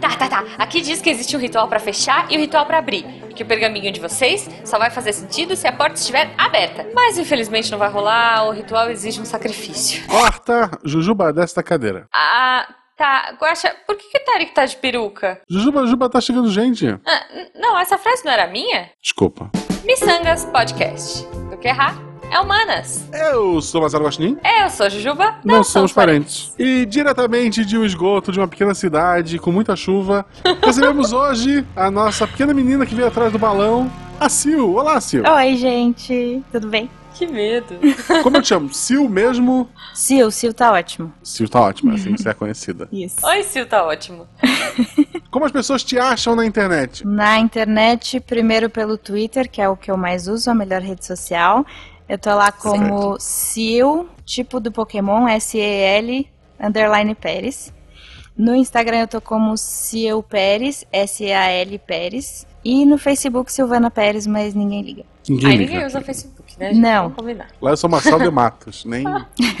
Tá, tá, tá. Aqui diz que existe um ritual pra fechar e um ritual pra abrir. E que o pergaminho de vocês só vai fazer sentido se a porta estiver aberta. Mas infelizmente não vai rolar, o ritual exige um sacrifício. Corta, Jujuba, desce da cadeira. Ah, tá. Guaxa, por que, que o Tarek tá de peruca? Jujuba, Jujuba, tá chegando gente. Ah, não, essa frase não era minha? Desculpa. Missangas Podcast. Do que errar é humanas. Eu sou Marcelo Guaxinim. Eu sou Jujuba. Não, somos parentes. E diretamente de um esgoto de uma pequena cidade com muita chuva, recebemos hoje a nossa pequena menina que veio atrás do balão, a Sil. Olá, Sil. Oi, gente. Tudo bem? Que medo. Como eu te chamo? Sil mesmo? Sil, Sil tá ótimo. Sil tá ótimo, é assim que você é conhecida. Isso. Oi, Sil, tá ótimo. Como as pessoas te acham na internet? Na internet, primeiro pelo Twitter, que é o que eu mais uso, a melhor rede social. Eu tô lá como Sil, tipo do Pokémon, S-E-L, underline Pérez. No Instagram eu tô como Sil Pérez, S-E-A-L Pérez. E no Facebook Silvana Pérez, mas ninguém liga. Ninguém Aí ninguém usa Facebook, né? gente? Não. Combinar. Lá eu sou Marcelo de Matos. Nem,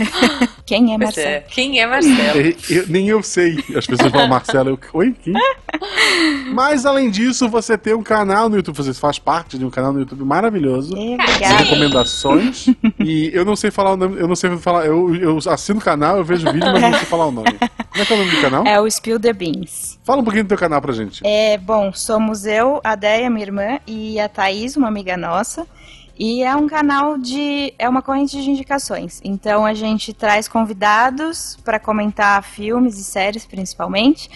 Quem é Marcelo? é. Quem é Marcelo? eu- eu- nem eu sei. As pessoas falam Marcelo. Eu, Oi? Quem? Mas além disso, você tem um canal no YouTube. Você faz parte de um canal no YouTube maravilhoso. Obrigada. recomendações. e eu não sei falar o nome, eu não sei falar. Eu, eu assino o canal, eu vejo o vídeo, mas não sei falar o nome. Como é que é o nome do canal? É o Spill the Beans. Fala um pouquinho do teu canal pra gente. É, bom, somos eu, a Deia, minha irmã, e a Thaís, uma amiga nossa. E é um canal de. É uma corrente de indicações. Então a gente traz convidados para comentar filmes e séries, principalmente.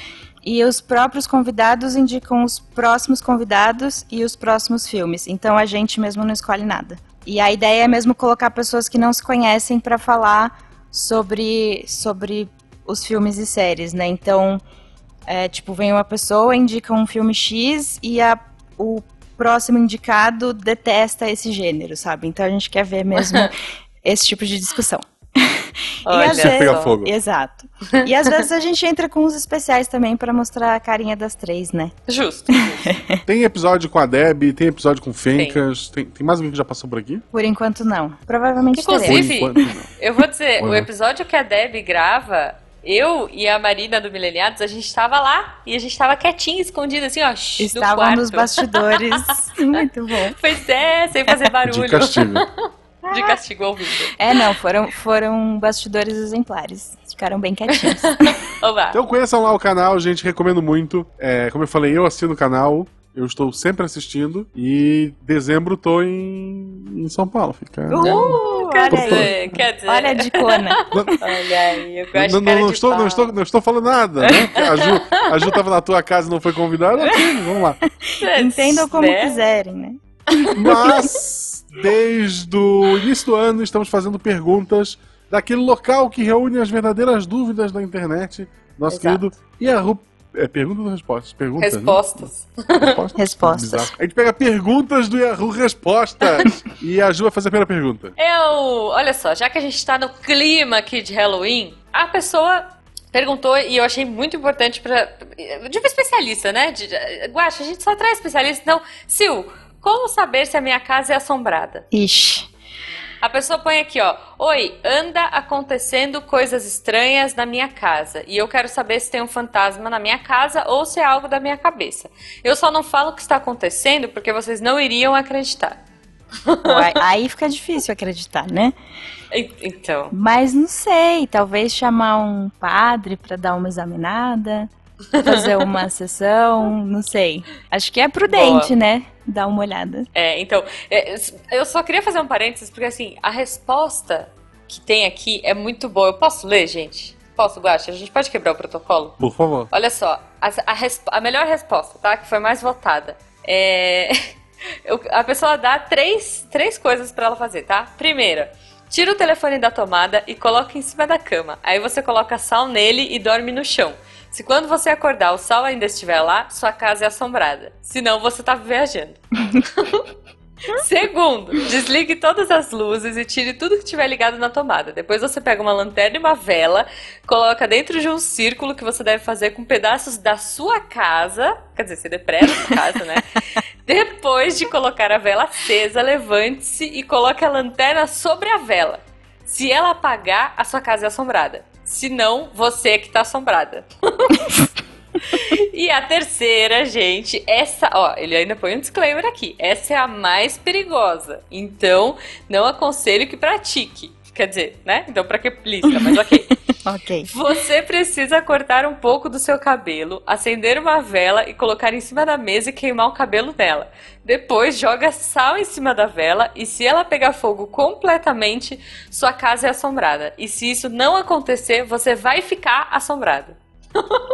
E os próprios convidados indicam os próximos convidados e os próximos filmes. Então a gente mesmo não escolhe nada. E a ideia é mesmo colocar pessoas que não se conhecem para falar sobre, sobre os filmes e séries, né? Então. É, tipo, vem uma pessoa, indica um filme X e a, o próximo indicado detesta esse gênero, sabe? Então a gente quer ver mesmo esse tipo de discussão. Olha às só. vezes- Pega fogo. Exato. E às vezes a gente entra com uns especiais também pra mostrar a carinha das três, né? Justo. Tem episódio com a Deb, tem episódio com Fencas. Tem, tem mais alguém que já passou por aqui? Por enquanto não. Provavelmente Inclusive- teremos. Por enquanto, não. Eu vou dizer, Uhum. o episódio que a Deb grava, eu e a Marina do Mileniados, a gente tava lá e a gente tava quietinho, escondido assim, ó, no Estavam quarto. nos bastidores. Muito bom. Pois é, sem fazer barulho. De castigo. De castigo ao vivo. É, não, foram, foram bastidores exemplares. Ficaram bem quietinhos. Oba. Então conheçam lá o canal, gente, recomendo muito. É, como eu falei, eu assino o canal. Eu estou sempre assistindo. E dezembro tô em, em São Paulo. Fica. Uh, Quer dizer, quer dizer. Olha a dicona. Olha aí, eu gosto Não, de não, não, estou, não, estou, não estou falando nada, né? A Ju, a Ju tava na tua casa e não foi convidada. ok, vamos lá. Entendam como Né? quiserem, né? Mas, desde o início do ano, estamos fazendo perguntas daquele local que reúne as verdadeiras dúvidas da internet. Nosso Exato. querido Yahoo. É perguntas ou respostas? Perguntas. né? Respostas. Respostas. Respostas. Bizarro. A gente pega perguntas do Yahoo Respostas. e a Ju vai fazer a primeira pergunta. Eu, olha só, já que a gente tá no clima aqui de Halloween, a pessoa perguntou e eu achei muito importante pra. de um especialista, né? De, Guaxa, a gente só traz especialista. Então, Sil, como saber se a minha casa é assombrada? Ixi. A pessoa põe aqui, ó. Oi, anda acontecendo coisas estranhas na minha casa. E eu quero saber se tem um fantasma na minha casa ou se é algo da minha cabeça. Eu só não falo o que está acontecendo porque vocês não iriam acreditar. Aí- fica difícil acreditar, né? Então. Mas não sei, talvez chamar um padre pra dar uma examinada, fazer uma sessão, não sei. Acho que é prudente, né? Dar uma olhada. É, então, é, eu só queria fazer um parênteses, porque assim, a resposta que tem aqui é muito boa. Eu posso ler, gente? Posso, Guaxa? A gente pode quebrar o protocolo? Por favor. Olha só, a, a a melhor resposta, tá? Que foi mais votada. É. eu- a pessoa dá três, três coisas pra ela fazer, tá? Primeira, tira o telefone da tomada e coloca em cima da cama. Aí você coloca sal nele e dorme no chão. Se quando você acordar o sal ainda estiver lá, sua casa é assombrada. Senão você tá viajando. Segundo, desligue todas as luzes e tire tudo que estiver ligado na tomada. Depois você pega uma lanterna e uma vela, coloca dentro de um círculo que você deve fazer com pedaços da sua casa. Quer dizer, você depressa a casa, né? Depois de colocar a vela acesa, levante-se e coloque a lanterna sobre a vela. Se ela apagar, a sua casa é assombrada. Senão, você é que tá assombrada. e a terceira, gente, essa, ó, ele ainda põe um disclaimer aqui. Essa é a mais perigosa. Então, não aconselho que pratique. Quer dizer, né? Então, pra que lista? Mas ok. Ok. Você precisa cortar um pouco do seu cabelo, acender uma vela e colocar em cima da mesa e queimar o cabelo dela. Depois joga sal em cima da vela e se ela pegar fogo completamente, sua casa é assombrada. E se isso não acontecer, você vai ficar assombrado.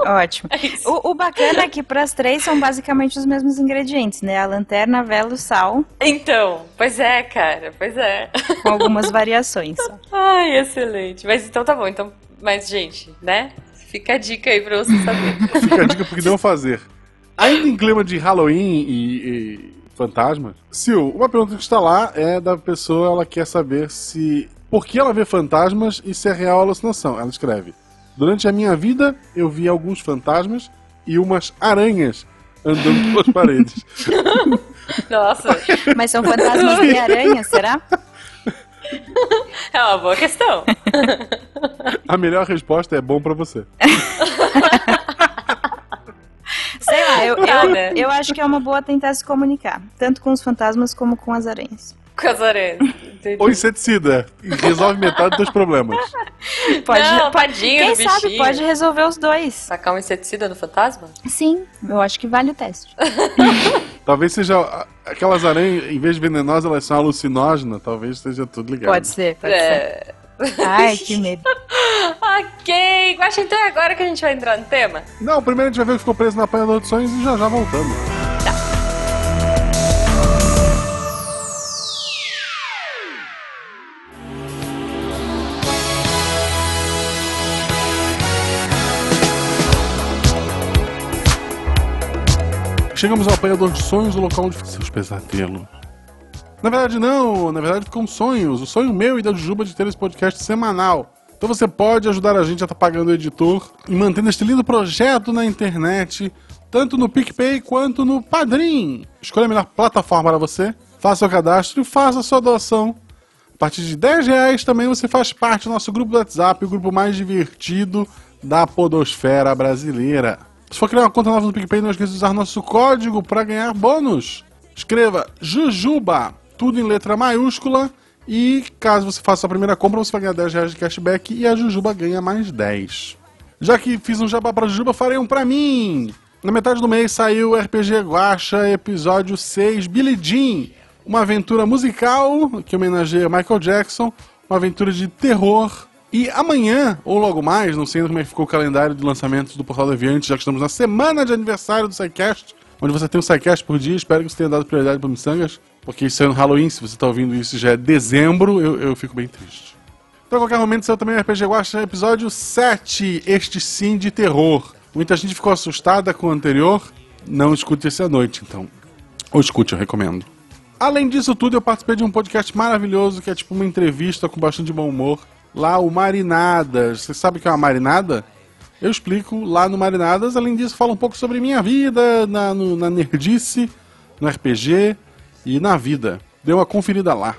Ótimo. É. O, o bacana é que para as três são basicamente os mesmos ingredientes, né? A lanterna, a vela e o sal, Então, pois é, cara, pois é. com algumas variações. Ai, excelente. Mas então tá bom, então, mas gente, né? Fica a dica aí pra você saber. Fica a dica porque não fazer. Ainda em clima de Halloween e, e fantasmas, Sil, uma pergunta que está lá é da pessoa, ela quer saber se. Por que ela vê fantasmas e se é real ou alucinação? Ela escreve: Durante a minha vida, eu vi alguns fantasmas e umas aranhas andando pelas paredes. Nossa, Mas são fantasmas de aranha, será? é uma boa questão. A melhor resposta é bom pra você. Sei lá, eu, eu, eu acho que é uma boa tentar se comunicar, tanto com os fantasmas como com as aranhas. Com as aranhas. Entendi. Ou inseticida. Resolve metade dos problemas. Pode, Não, tadinho quem sabe bichinho. pode resolver os dois. Sacar um inseticida no fantasma? Sim, eu acho que vale o teste. Talvez seja. Aquelas aranhas, em vez de venenosas, elas são alucinógenas. Talvez seja tudo ligado. Pode ser, pode ser. É. Ai, que medo. Ok, acho então é agora que a gente vai entrar no tema. Não, primeiro a gente vai ver o que ficou preso na apanhador de sonhos e já já voltamos. Chegamos ao apanhador de sonhos, o local onde seus pesadelos. Na verdade, não. Na verdade, ficam sonhos. O sonho meu e da Jujuba de ter esse podcast semanal. Então você pode ajudar a gente a estar pagando o editor e mantendo este lindo projeto na internet, tanto no PicPay quanto no Padrim. Escolha a melhor plataforma para você, faça o cadastro e faça a sua doação. A partir de 10 reais também você faz parte do nosso grupo do WhatsApp, o grupo mais divertido da podosfera brasileira. Se for criar uma conta nova no PicPay, não esqueça de usar nosso código para ganhar bônus. Escreva Jujuba, tudo em letra maiúscula. E caso você faça a primeira compra, você vai ganhar 10 reais de cashback e a Jujuba ganha mais 10. Já que fiz um jabá pra Jujuba, farei um pra mim. Na metade do mês saiu o RPG Guacha, episódio 6, Billie Jean. Uma aventura musical que homenageia Michael Jackson, uma aventura de terror. E amanhã, ou logo mais, não sei ainda como é que ficou o calendário de lançamentos do Portal Deviante, já que estamos na semana de aniversário do SciCast, onde você tem um SciCast por dia. Espero que você tenha dado prioridade para Missangas, porque isso é no Halloween, se você está ouvindo isso já é dezembro, eu, eu fico bem triste. Então, a qualquer momento saiu também o RPG Guacha, episódio 7, este sim de terror. Muita gente ficou assustada com o anterior, não escute esse à noite, então. Ou escute, eu recomendo. Além disso tudo, eu participei de um podcast maravilhoso, que é tipo uma entrevista com bastante bom humor. Lá, o Marinadas. Você sabe o que é uma marinada? Eu explico lá no Marinadas. Além disso, falo um pouco sobre minha vida na, no- na nerdice, no RPG e na vida. Dê uma conferida lá.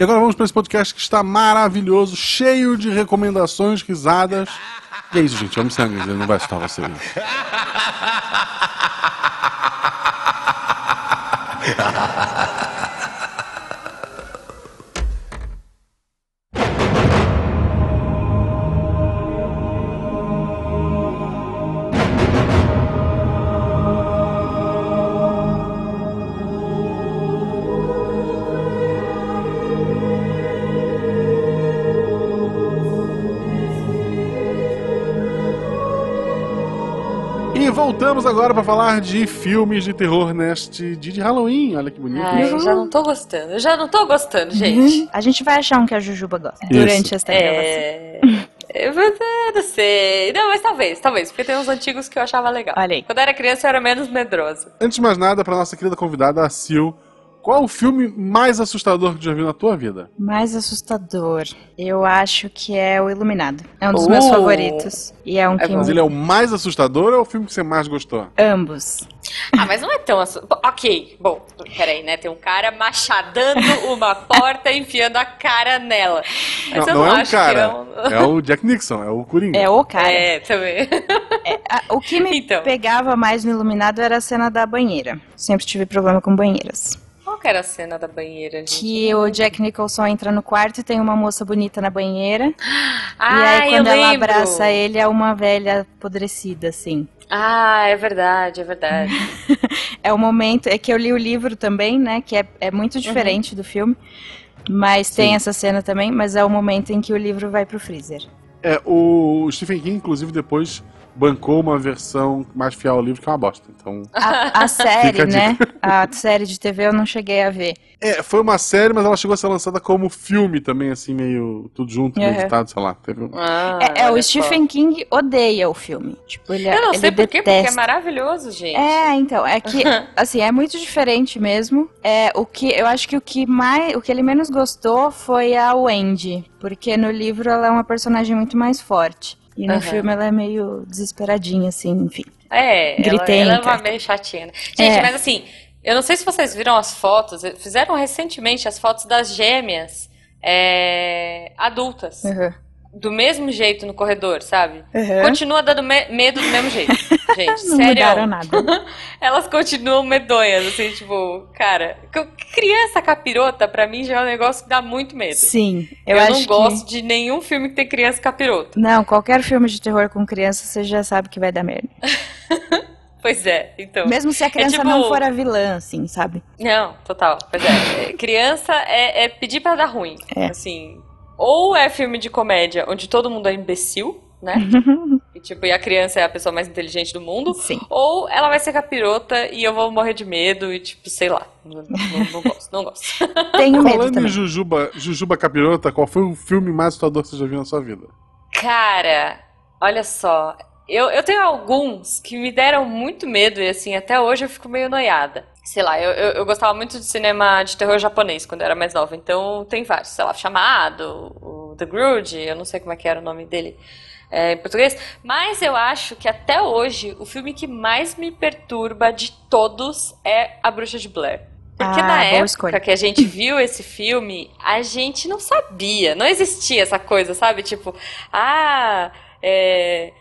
E agora vamos para esse podcast que está maravilhoso, cheio de recomendações, risadas. E é isso, gente. Vamos sangue, ele não vai assustar vocês. E voltamos agora para falar de filmes de terror neste dia de Halloween. Olha que bonito. Ai, eu já não tô gostando. Eu já não tô gostando, gente. A gente vai achar um que a Jujuba gosta durante esta gravação. É. Eu eu não sei. Não, mas talvez, talvez. Porque tem uns antigos que eu achava legal. Olha aí. Quando eu era criança, eu era menos medrosa. Antes de mais nada, para nossa querida convidada, a Sil, Qual o filme mais assustador que tu já viu na tua vida? Mais assustador. Eu acho que é O Iluminado. É um dos meus Oh. favoritos. E é um que. Mas ele é o mais assustador ou é o filme que você mais gostou? Ambos. Ah, mas não é tão assustador. Ok, bom, peraí, né? Tem um cara machadando uma porta e enfiando a cara nela. Mas eu não, não, é um acho cara. que é um... É o Jack Nixon, é o Coringa. É o cara. É, também. Ah, O que me Então. pegava mais no Iluminado era a cena da banheira. Sempre tive problema com banheiras. Que era a cena da banheira, gente? Que o Jack Nicholson entra no quarto e tem uma moça bonita na banheira. Ah, e aí, quando eu ela lembro. abraça ele, é uma velha apodrecida, assim. Ah, é verdade, é verdade. É o momento. É que eu li o livro também, né? Que é, é muito diferente do filme. Mas tem Sim. essa cena também, mas é o momento em que o livro vai pro freezer. É, o Stephen King, inclusive, depois bancou uma versão mais fiel ao livro, que é uma bosta. Então. A, a série, a né? A série de TV eu não cheguei a ver. É, foi uma série, mas ela chegou a ser lançada como filme também, assim, meio tudo junto, meio Uhum. editado, sei lá. Teve. Ah, É, é, o. Stephen King odeia o filme. Tipo, ele, Eu não ele sei por quê, porque é maravilhoso, gente. É, então, é que, assim, é muito diferente mesmo. É, o que, eu acho que o que mais, o que ele menos gostou foi a Wendy, porque no livro ela é uma personagem muito mais forte. E no Aham. filme ela é meio desesperadinha, assim, enfim. É, ela, Gritenta. ela é uma meio chatinha. né? Gente, É. mas assim, eu não sei se vocês viram as fotos, fizeram recentemente as fotos das gêmeas é, adultas, Uhum. Do mesmo jeito no corredor, sabe? Uhum. Continua dando me- medo do mesmo jeito. Gente, Não sério. mudaram nada. Elas continuam medonhas, assim, tipo, cara, criança capirota, pra mim já é um negócio que dá muito medo. Sim, eu, Eu, não que... gosto de nenhum filme que tem criança capirota. Não, qualquer filme de terror com criança, você já sabe que vai dar merda. Pois é, então. Mesmo se a criança tipo- não for a vilã, assim, sabe? Não, total. Pois é. É, Criança é, é pedir pra dar ruim. É. Assim. Ou é filme de comédia onde todo mundo é imbecil, né? E, tipo, e a criança é a pessoa mais inteligente do mundo. Sim. Ou ela vai ser capirota e eu vou morrer de medo e, tipo, sei lá. Não, não- não gosto, não gosto. Tenho medo Falando em também. Jujuba, Jujuba Capirota, qual foi o filme mais assustador que você já viu na sua vida? Cara, olha só. Eu, eu tenho alguns que me deram muito medo e, assim, até hoje eu fico meio noiada. Sei lá, eu, eu, eu gostava muito de cinema de terror japonês quando eu era mais nova, então tem vários, sei lá, Chamado, o The Grudge, eu não sei como é que era o nome dele é, em português, mas eu acho que até hoje o filme que mais me perturba de todos é A Bruxa de Blair. Porque Ah, na época escolha. que a gente viu esse filme, a gente não sabia, não existia essa coisa, sabe? Tipo, ah, é.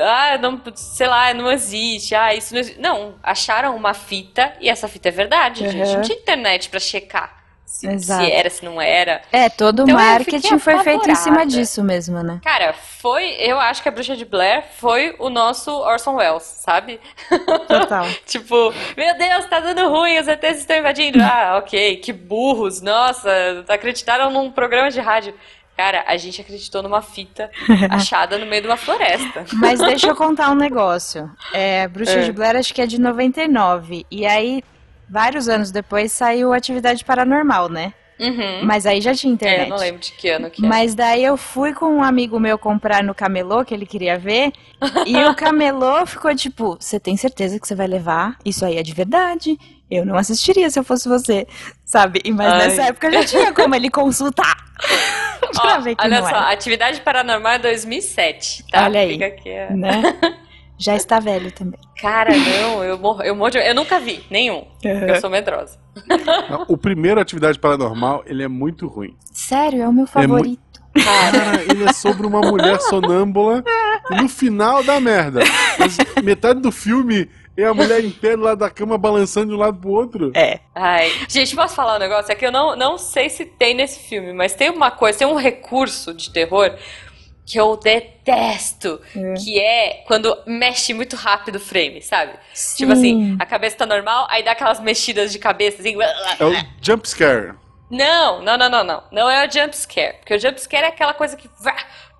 Ah, não, sei lá, não existe. Ah, isso não existe. Não, acharam uma fita e essa fita é verdade, gente. Uhum. Não tinha internet pra checar se, se era, se não era. É, todo o Então, marketing foi feito em cima disso mesmo, né? Cara, foi. Eu acho que a Bruxa de Blair foi o nosso Orson Welles, sabe? Total. Tipo, meu Deus, tá dando ruim, os ETs estão invadindo. Ah, ok, que burros, nossa, acreditaram num programa de rádio. Cara, a gente acreditou numa fita achada no meio de uma floresta. Mas deixa eu contar um negócio. É, Bruxa É. de Blair acho que é de 99. E aí, vários anos depois, saiu Atividade Paranormal, né? Uhum. Mas aí já tinha É, internet. eu não lembro de que ano que é. Mas daí eu fui com um amigo meu comprar no camelô, que ele queria ver, e o camelô ficou tipo, você tem certeza que você vai levar? Isso aí é de verdade. Eu não assistiria se eu fosse você, sabe? Mas Ai. nessa época já tinha como ele consultar. pra Ó, ver que olha não só, era, Atividade Paranormal é 2007, tá? Olha aí. Aqui, é. né? Já está velho também. Cara, não, eu morro, eu morro de... Eu nunca vi, nenhum. Eu sou medrosa. Não, O primeiro Atividade Paranormal, ele é muito ruim. Sério, é o meu É favorito. Cara, ele é sobre uma mulher sonâmbula no final dá merda. Mas metade do filme é a mulher em pé do lado da cama balançando de um lado pro outro. É. Ai, gente, posso falar um negócio? É que eu não, não sei se tem nesse filme, mas tem uma coisa, tem um recurso de terror que eu detesto, É. que é quando mexe muito rápido o frame, sabe? Tipo assim, a cabeça tá normal, aí dá aquelas mexidas de cabeça, assim... É o jump scare. Não, não, não, não, não. Não é o jump scare. Porque o jump scare é aquela coisa que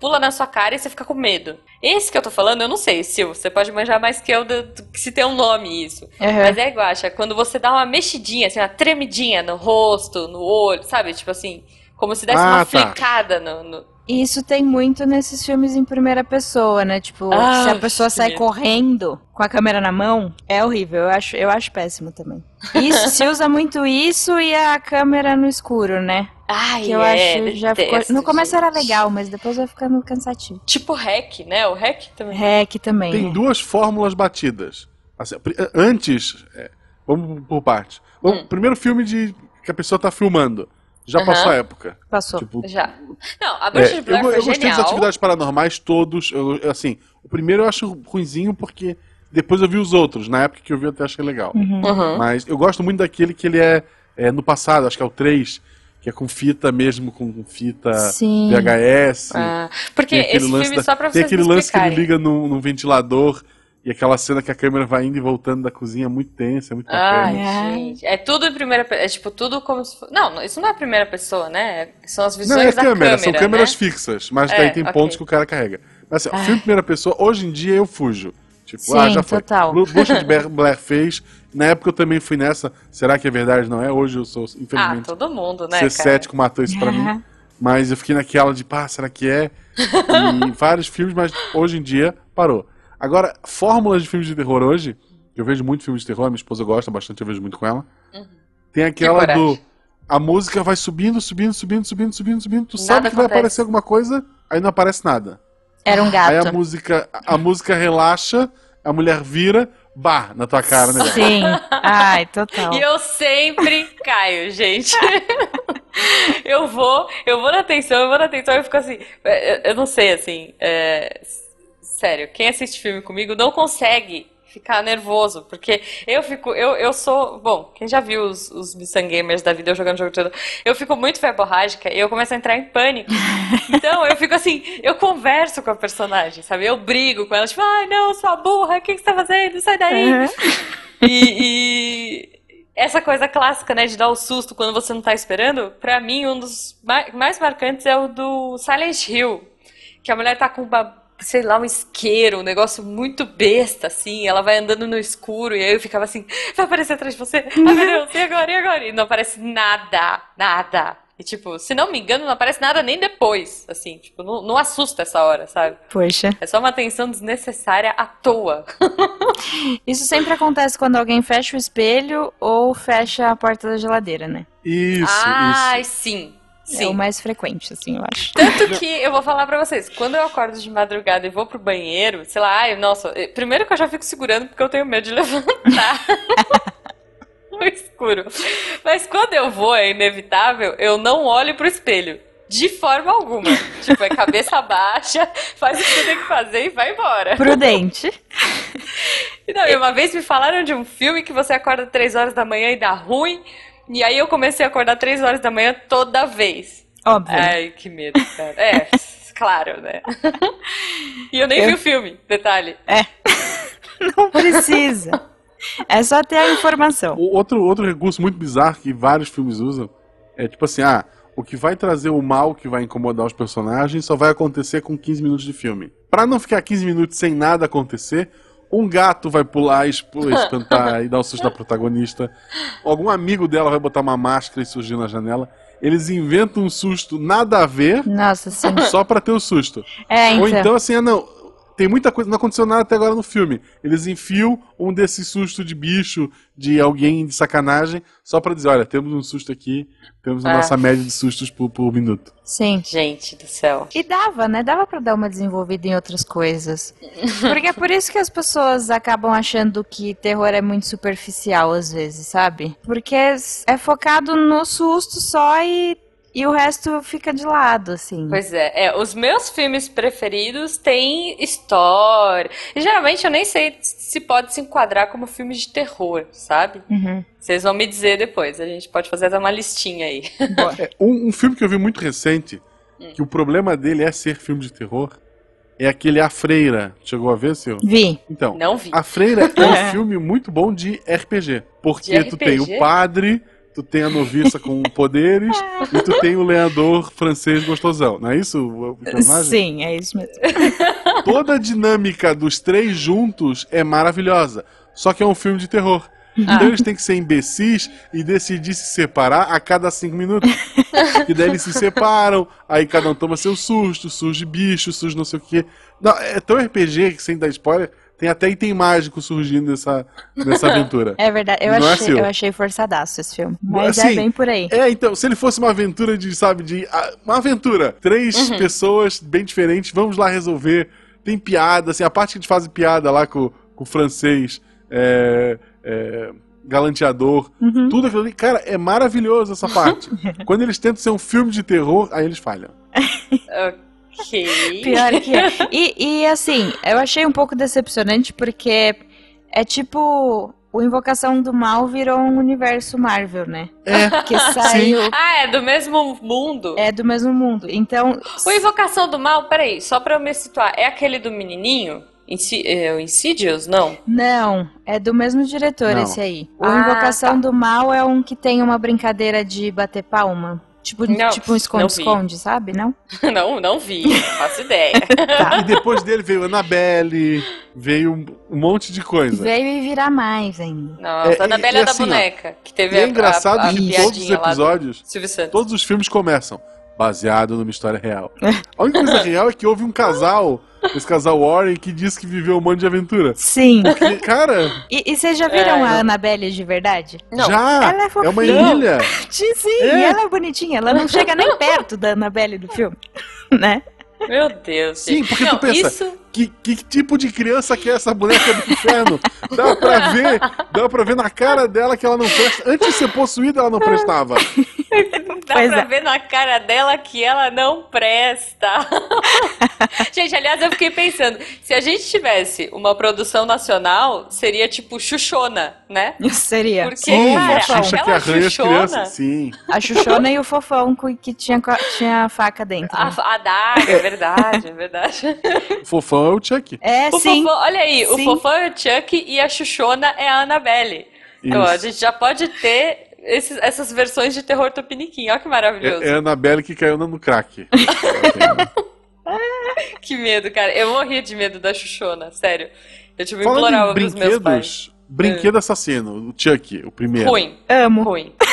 pula na sua cara e você fica com medo. Esse que eu tô falando, eu não sei, Sil. Você pode manjar mais que eu do, do- se tem um nome isso. Uhum. Mas é igual, acha, quando você dá uma mexidinha, assim, uma tremidinha no rosto, no olho, sabe? Tipo assim, como se desse Ah, uma tá. flicada no, no- isso tem muito nesses filmes em primeira pessoa, né? Tipo, Ah, se a pessoa sai sim. correndo com a câmera na mão, é horrível. Eu acho, eu acho péssimo também. Isso, se usa muito isso e a câmera no escuro, né? Ai, Que eu é, acho já ficou. No começo era gente. legal, mas depois vai ficando cansativo. Tipo hack, né? O hack também. Rec também. Tem duas fórmulas batidas. Assim, antes, é, vamos por partes. Hum. Primeiro filme de que a pessoa tá filmando. Já Aham. passou a época. Passou. Tipo, Já. Não, a é, Bruxa de eu, Blair foi eu gostei das atividades paranormais todos. eu- assim, o primeiro eu acho ruinzinho porque depois eu vi os outros. Na época que eu vi eu até achei legal. Uhum. Mas eu gosto muito daquele que ele é, é no passado, acho que é o 3, que é com fita mesmo, com fita Sim. VHS. Ah, porque Tem aquele esse filme, da- só pra Tem vocês aquele me lance que ele liga num, num ventilador e aquela cena que a câmera vai indo e voltando da cozinha é muito tensa, é muito Ai, bacana. Ai. gente. É tudo em primeira pessoa. É tipo tudo como se fosse. Não, isso não é a primeira pessoa, né? São as Não, visões é da câmera, câmera. são câmeras né? fixas, mas É, daí tem ok. pontos que o cara carrega. Mas assim, filme em primeira pessoa, hoje em dia eu fujo. Tipo, Sim, ah, já foi. total. Bruxa de Blair- fez. Na época eu também fui nessa. Será que é verdade? Não é? Hoje eu sou, Ah, infelizmente, todo mundo, né? ser cara? cético matou isso pra mim. Mas eu fiquei naquela de, pá, será que é? E vários filmes, mas hoje em dia parou. Agora, fórmulas de filmes de terror hoje, eu vejo muito filmes de terror, minha esposa gosta bastante, eu vejo muito com ela. Tem aquela Uhum. do. A música vai subindo, subindo, subindo, subindo, subindo, subindo. Tu sabe Nada que vai acontece. aparecer alguma coisa, aí não aparece nada. Era um Aí a gato. música, a música relaxa, a mulher vira, bah, na tua cara, né? Sim. Ai, total. E eu sempre caio, gente. eu vou, eu vou na atenção, eu vou na atenção, eu fico assim. Eu, eu não sei, assim. é, sério, quem assiste filme comigo não consegue ficar nervoso, porque eu fico, eu, eu sou, bom, quem já viu os, os Missan Gamers da vida eu jogando jogo todo, eu fico muito verborrágica e eu começo a entrar em pânico. Então eu fico assim, eu converso com a personagem, sabe? Eu brigo com ela, tipo, ai não, sua burra, o que, que você tá fazendo? Sai daí. Uhum. E, e essa coisa clássica, né, de dar o susto quando você não tá esperando, pra mim, um dos ma- mais marcantes é o do Silent Hill. Que a mulher tá com uma, sei lá, um isqueiro, um negócio muito besta, assim, ela vai andando no escuro, e aí eu ficava assim, vai aparecer atrás de você? Ai meu Deus, e agora, e agora? E não aparece nada, nada. E tipo, se não me engano, não aparece nada nem depois, assim, tipo, não, não assusta essa hora, sabe? Poxa. É só uma atenção desnecessária à toa. Isso sempre acontece quando alguém fecha o espelho ou fecha a porta da geladeira, né? Isso, Ai, isso. sim. É Sim. o mais frequente, assim, eu acho. Tanto que eu vou falar pra vocês, quando eu acordo de madrugada e vou pro banheiro, sei lá, ai, nossa, eh, primeiro que eu já fico segurando porque eu tenho medo de levantar. no escuro. Mas quando eu vou, é inevitável, eu não olho pro espelho. De forma alguma. tipo, é cabeça baixa, faz o que você tem que fazer e vai embora. Prudente. Não, e uma vez me falaram de um filme que você acorda três horas da manhã e dá ruim. E aí eu comecei a acordar três horas da manhã toda vez. Óbvio. Ai, que medo, cara. É, claro, né? E eu nem Eu- vi o filme, detalhe. Não precisa. É só ter a informação. O outro, outro recurso muito bizarro que vários filmes usam é tipo assim, ah, o que vai trazer o mal que vai incomodar os personagens só vai acontecer com 15 minutos de filme. Pra não ficar 15 minutos sem nada acontecer, um gato vai pular, espantar e dar um susto na protagonista. Algum amigo dela vai botar uma máscara e surgir na janela. Eles inventam um susto nada a ver Nossa, sim. só pra ter o susto. É, Ou então. então assim, ah não, tem muita coisa, não aconteceu nada até agora no filme. Eles enfiam um desses sustos de bicho, de alguém de sacanagem, só pra dizer, olha, temos um susto aqui, temos a Ah. nossa média de sustos por, por minuto. Sim. Gente do céu. E dava, né? Dava pra dar uma desenvolvida em outras coisas. Porque é por isso que as pessoas acabam achando que terror é muito superficial às vezes, sabe? Porque é focado no susto só e, e o resto fica de lado, assim. Pois é, é, os meus filmes preferidos têm história. E geralmente eu nem sei se pode se enquadrar como filme de terror, sabe? Uhum. Vocês vão me dizer depois, a gente pode fazer uma listinha aí. É, um, um filme que eu vi muito recente, que o problema dele é ser filme de terror, é aquele A Freira. Chegou a ver, seu? Vi. Então, Não vi. A Freira é um filme muito bom de RPG. Porque De tu tem RPG? o padre, tu tem a noviça com poderes e tu tem o lenhador francês gostosão. Não é isso o personagem? Sim, é isso mesmo. Toda a dinâmica dos três juntos é maravilhosa. Só que é um filme de terror. Então eles têm que ser imbecis e decidir se separar a cada cinco minutos. e daí eles se separam, aí cada um toma seu susto, surge bicho, surge não sei o quê. Não, é tão RPG que sem dar spoiler, tem até item mágico surgindo nessa, nessa aventura. É verdade, eu Não é achei, seu. eu achei forçadaço esse filme. Mas Assim, é bem por aí. É, então, se ele fosse uma aventura de, sabe, de. ah, Uma aventura. Três pessoas bem diferentes, vamos lá resolver. Tem piada, assim, a parte que a gente faz piada lá com, com o francês, é, é, galanteador, Uhum. tudo aquilo ali. Cara, é maravilhoso essa parte. Quando eles tentam ser um filme de terror, aí eles falham. Ok. Pior que é. E, e assim, eu achei um pouco decepcionante porque é tipo. O Invocação do Mal virou um universo Marvel, né? É, Que saiu. Ah, é do mesmo mundo? É do mesmo mundo. Então. O Invocação do Mal, peraí, só pra eu me situar, é aquele do menininho? Insi é, o Insidious? Não. Não, é do mesmo diretor Não. esse aí. O Ah, Invocação tá. do Mal é um que tem uma brincadeira de bater palma. Tipo, Não, tipo um esconde-esconde, sabe? Não? Não, não vi, não faço ideia. Tá. E depois dele veio Annabelle, veio um, um monte de coisa. Veio e virar mais ainda. Nossa, É, a da e- Bela e da assim, ó, Boneca, que teve E é a- engraçado a, a, que todos os episódios, todos os filmes começam baseado numa história real. A única coisa real é que houve um casal, esse casal Warren, que disse que viveu um monte de aventura. Sim. Que, cara, E, e vocês já viram É, a. Annabelle de verdade? Não. já Ela é é uma fofinha. ilha. Sim, sim, É. e ela é bonitinha. Ela não chega nem perto da Annabelle do filme, né? Meu Deus. Sim, porque não, tu pensa, Isso, Que, que tipo de criança que é essa boneca do inferno? Dá pra ver, dá pra ver na cara dela que ela não presta. Antes de ser possuída, ela não prestava. dá Pois pra é. ver na cara dela que ela não presta. gente, aliás, eu fiquei pensando, se a gente tivesse uma produção nacional, seria tipo Xuxona, né? Seria. Porque, Sim, cara, a Xuxa que aquela arranha as crianças. Sim. A Xuxona e o Fofão que tinha, tinha faca dentro. A, né? a Daga, é verdade, é verdade. O fofão é o Chuck. É, O sim. Fofão, olha aí, o Sim. Fofão é o Chuck e a Xuxona é a Annabelle. Então, a gente já pode ter esses- essas versões de terror tupiniquim. Olha que maravilhoso. É, é a Annabelle que caiu no crack. Que medo, cara. Eu morria de medo da Xuxona, sério. Eu tipo, Falando implorava pros meus pais. brinquedo assassino, o Chuck, o primeiro. Ruim, Amo. ruim.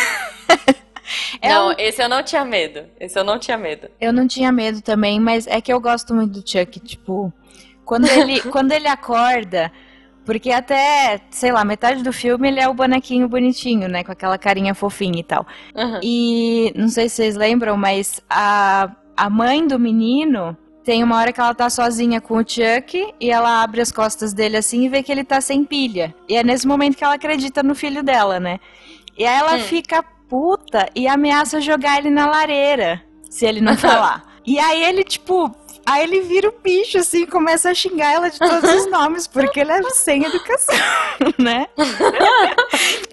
É não, um- esse eu não tinha medo. Esse eu não tinha medo. Eu não tinha medo também, mas é que eu gosto muito do Chuck, tipo, quando ele, quando ele acorda, porque até, sei lá, metade do filme ele é o bonequinho bonitinho, né, com aquela carinha fofinha e tal. Uhum. E não sei se vocês lembram, mas a, a mãe do menino tem uma hora que ela tá sozinha com o Chuck e ela abre as costas dele assim e vê que ele tá sem pilha. E é nesse momento que ela acredita no filho dela, né? E aí ela Hum. fica puta e ameaça jogar ele na lareira se ele não falar. e aí ele, tipo. Aí ele vira o bicho, assim, começa a xingar ela de todos os nomes, porque ele é sem educação, né?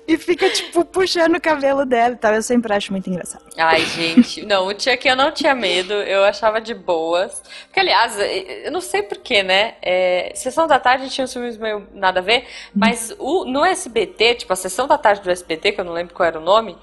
e fica, tipo, puxando o cabelo dela e tal. Eu sempre acho muito engraçado. Ai, gente. Não, o Chuck eu não tinha medo. Eu achava de boas. Porque, aliás, eu não sei porquê, né? É, Sessão da tarde tinha uns filmes meio nada a ver. Mas o, no SBT, tipo, a Sessão da tarde do SBT, que eu não lembro qual era o nome,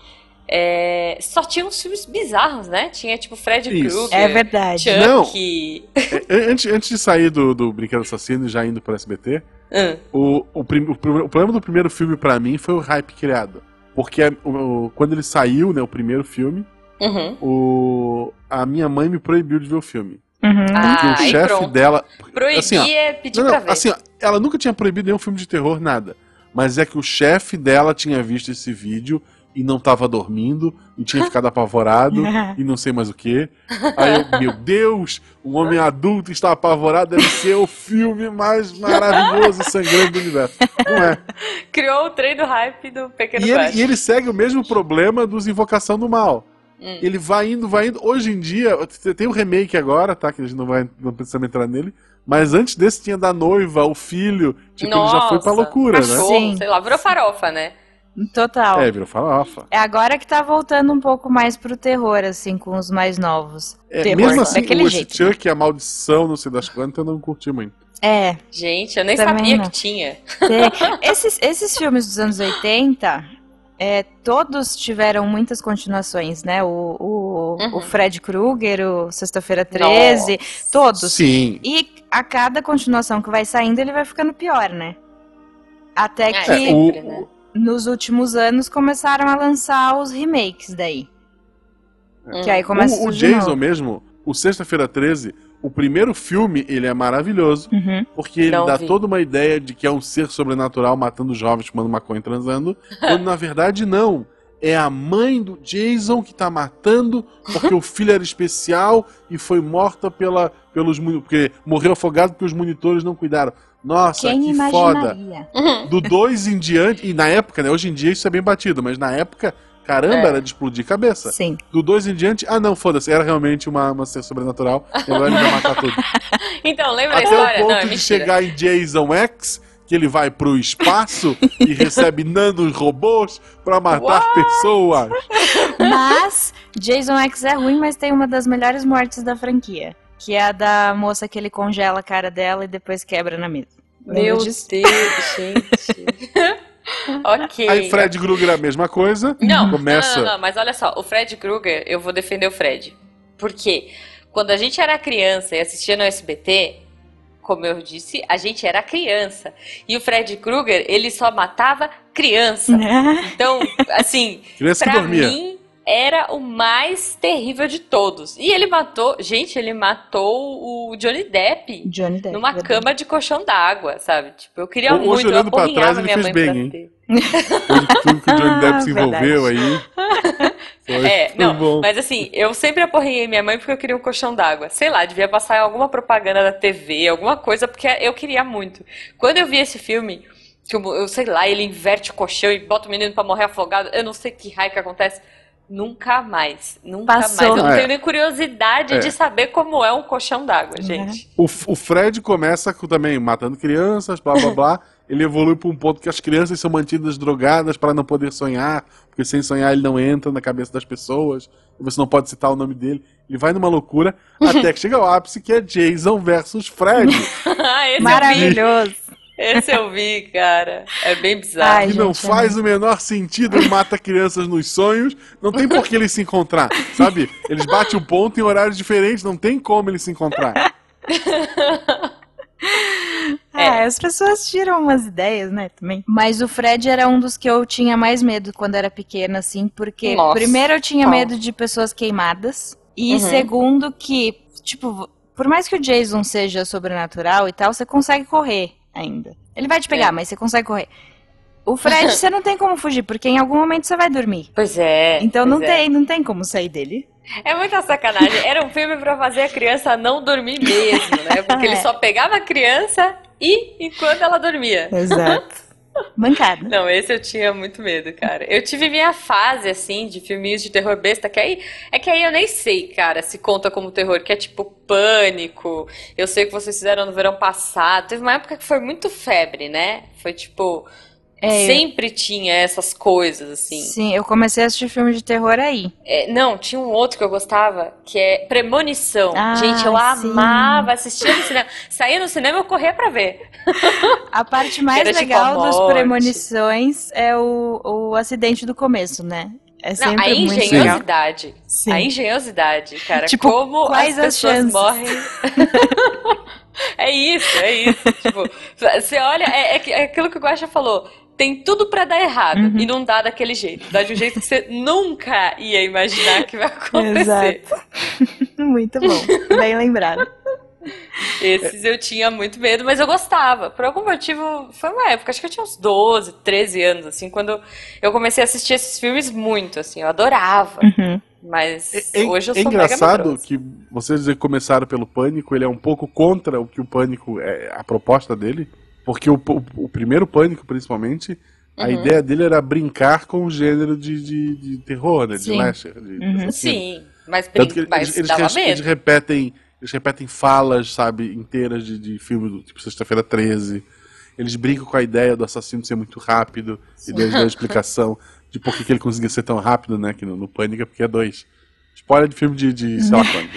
é, só tinha uns filmes bizarros, né? Tinha, tipo, Fred. Krueger. É verdade. Chuck. É, antes, antes de sair do, do Brinquedo Assassino e já indo pro SBT, Hum. o, o, prim- o o problema do primeiro filme pra mim foi o hype criado. Porque o- o- quando ele saiu, né, o primeiro filme, Uhum. o, a minha mãe me proibiu de ver o filme. Uhum. Ah, Porque o chefe dela. Proibir Assim, ó, é pedir Não, pra não, ver. assim, ó, ela nunca tinha proibido nenhum filme de terror, nada. Mas é que o chefe dela tinha visto esse vídeo e não tava dormindo e tinha ficado apavorado e não sei mais o que. Aí eu, meu Deus, um homem adulto está apavorado, deve ser o filme mais maravilhoso e sangrante do universo. Não é. Criou o trem do hype do Pequeno E ele, e ele segue o mesmo problema dos Invocação do Mal. Hum. Ele vai indo, vai indo. Hoje em dia, tem um remake agora, tá? Que a gente não vai não precisamos entrar nele. Mas antes desse tinha da noiva, o filho. Tipo, ele já foi pra Nossa, loucura, né? cachorro, Sim. sei lá, virou farofa, né? Total. É, virou farofa. É agora que tá voltando um pouco mais pro terror, assim, com os mais novos. É, terror, mesmo assim, daquele o jeito. Chuck, a maldição, não sei das quantas, eu não curti muito. É, Gente, eu nem sabia não. que tinha. esses, esses filmes dos anos 80, é, todos tiveram muitas continuações, né? O, o, Uhum. o Fred Krueger, o Sexta-feira 13, todos. Sim. E a cada continuação que vai saindo, ele vai ficando pior, né? Até É, que. É, o, né? Nos últimos anos começaram a lançar os remakes daí. Que aí começa O, o Jason novo. mesmo, o Sexta-feira 13, o primeiro filme, ele é maravilhoso, Uhum. porque ele Não dá vi. toda uma ideia de que é um ser sobrenatural matando jovens, fumando maconha e transando, quando na verdade não. É a mãe do Jason que tá matando porque o filho era especial e foi morta pela, pelos porque morreu afogado porque os monitores não cuidaram. Nossa, Quem que foda. imaginaria? Do 2 em diante, e na época, né? Hoje em dia isso é bem batido, mas na época, caramba, É. era de explodir cabeça. Sim. Do 2 em diante, ah não, foda-se, era realmente uma, uma ser sobrenatural, agora ele vai matar tudo. Então, lembra a Até história? o ponto Não, é de mentira. chegar em Jason X, que ele vai pro espaço e recebe nanos robôs pra matar pessoas. Mas Jason X é ruim, mas tem uma das melhores mortes da franquia. Que é a da moça que ele congela a cara dela e depois quebra na mesa. Meu? Deus, gente. ok. Aí Fred Krueger é a mesma coisa. Não, começa. não, não, não, mas olha só, o Fred Krueger, eu vou defender o Fred. Por quê? Quando a gente era criança e assistia no SBT, como eu disse, a gente era criança. E o Fred Krueger, ele só matava criança. Então, assim, Criança que pra dormia. mim era o mais terrível de todos. E ele matou, gente, ele matou o Johnny Depp. Johnny Depp. Numa verdade. cama de colchão d'água, sabe? Tipo, eu queria Hoje, muito, eu olhando pra aporrinhava trás, ele minha fez mãe bem, pra hein? ter. Tudo, tudo que o Johnny Depp se envolveu aí. Foi, É, foi não, bom. mas assim, eu sempre aporrinhei minha mãe porque eu queria um colchão d'água. Sei lá, devia passar em alguma propaganda da TV, alguma coisa, porque eu queria muito. Quando eu vi esse filme, que eu, eu sei lá, ele inverte o colchão e bota o menino pra morrer afogado, eu não sei que raio que acontece. Nunca mais, nunca Passou. mais. Eu não É. tenho nem curiosidade É. de saber como é um colchão d'água, gente. O, o Fred começa com, também matando crianças, blá blá blá. Ele evolui para um ponto que as crianças são mantidas drogadas para não poder sonhar, porque sem sonhar ele não entra na cabeça das pessoas, você não pode citar o nome dele. Ele vai numa loucura até que chega ao ápice que é Jason versus Fred. Ah, vi. Maravilhoso. Esse eu vi, cara. É bem bizarro. Ai, que não gente, faz o menor sentido, ele mata crianças nos sonhos, não tem por que eles se encontrar, sabe? Eles batem o ponto em horários diferentes, não tem como eles se encontrar. É, as pessoas tiram umas ideias, né, também. Mas o Fred era um dos que eu tinha mais medo quando era pequena, assim, porque Nossa, primeiro eu tinha medo de pessoas queimadas. E Uhum. segundo que, tipo, por mais que o Jason seja sobrenatural e tal, você consegue correr ainda. Ele vai te pegar, É. mas você consegue correr. O Fred, você não tem como fugir, porque em algum momento você vai dormir. Pois é. Então não pois é. tem, não tem como sair dele. É muita sacanagem. Era um filme pra fazer a criança não dormir mesmo, né? Porque ele É. só pegava a criança e enquanto ela dormia. Exato. Bancada. Não, esse eu tinha muito medo, cara. Eu tive minha fase, assim, de filminhos de terror besta, que aí. É que aí eu nem sei, cara, se conta como terror, que é tipo pânico. Eu sei que vocês fizeram no verão passado. Teve uma época que foi muito febre, né? Foi tipo. É, eu- sempre tinha essas coisas, assim. Sim, eu comecei a assistir filme de terror aí. É, não, tinha um outro que eu gostava, que é Premonição. Ah, Gente, eu sim. amava assistir no cinema. Saía no cinema eu corria pra ver. A parte mais Era tipo legal a dos premonições é o, o acidente do começo, né? É Não, sempre a engenhosidade. Sim. A engenhosidade, cara. Tipo, como as as pessoas morrem. é isso, é isso. Tipo, você olha, é, é é aquilo que o Guaxa falou. Tem tudo pra dar errado Uhum. e não dá daquele jeito. Dá de um jeito que você nunca ia imaginar que vai acontecer. Exato. muito bom. Bem lembrado. Esses eu tinha muito medo, mas eu gostava. Por algum motivo, foi uma época, acho que eu tinha uns 12, 13 anos, assim, quando eu comecei a assistir esses filmes muito, assim, eu adorava. Uhum. Mas É, é- hoje eu é sou engraçado mega medrosa. que vocês começaram pelo Pânico, ele é um pouco contra o que o Pânico é a proposta dele, porque o, o- o primeiro Pânico, principalmente, a Uhum. ideia dele era brincar com o gênero de, de, de terror, né, de Sim. slasher. de- Uhum. assassino. Sim, mas, Tanto que mas eles, eles, eles- repetem, eles repetem falas, sabe, inteiras de, de filme do tipo Sexta-feira 13. Eles brincam com a ideia do assassino ser muito rápido e eles dão a explicação de por que, que ele conseguia ser tão rápido, né? Que no, no Pânico é porque é dois. Spoiler de filme de, de sei lá quando.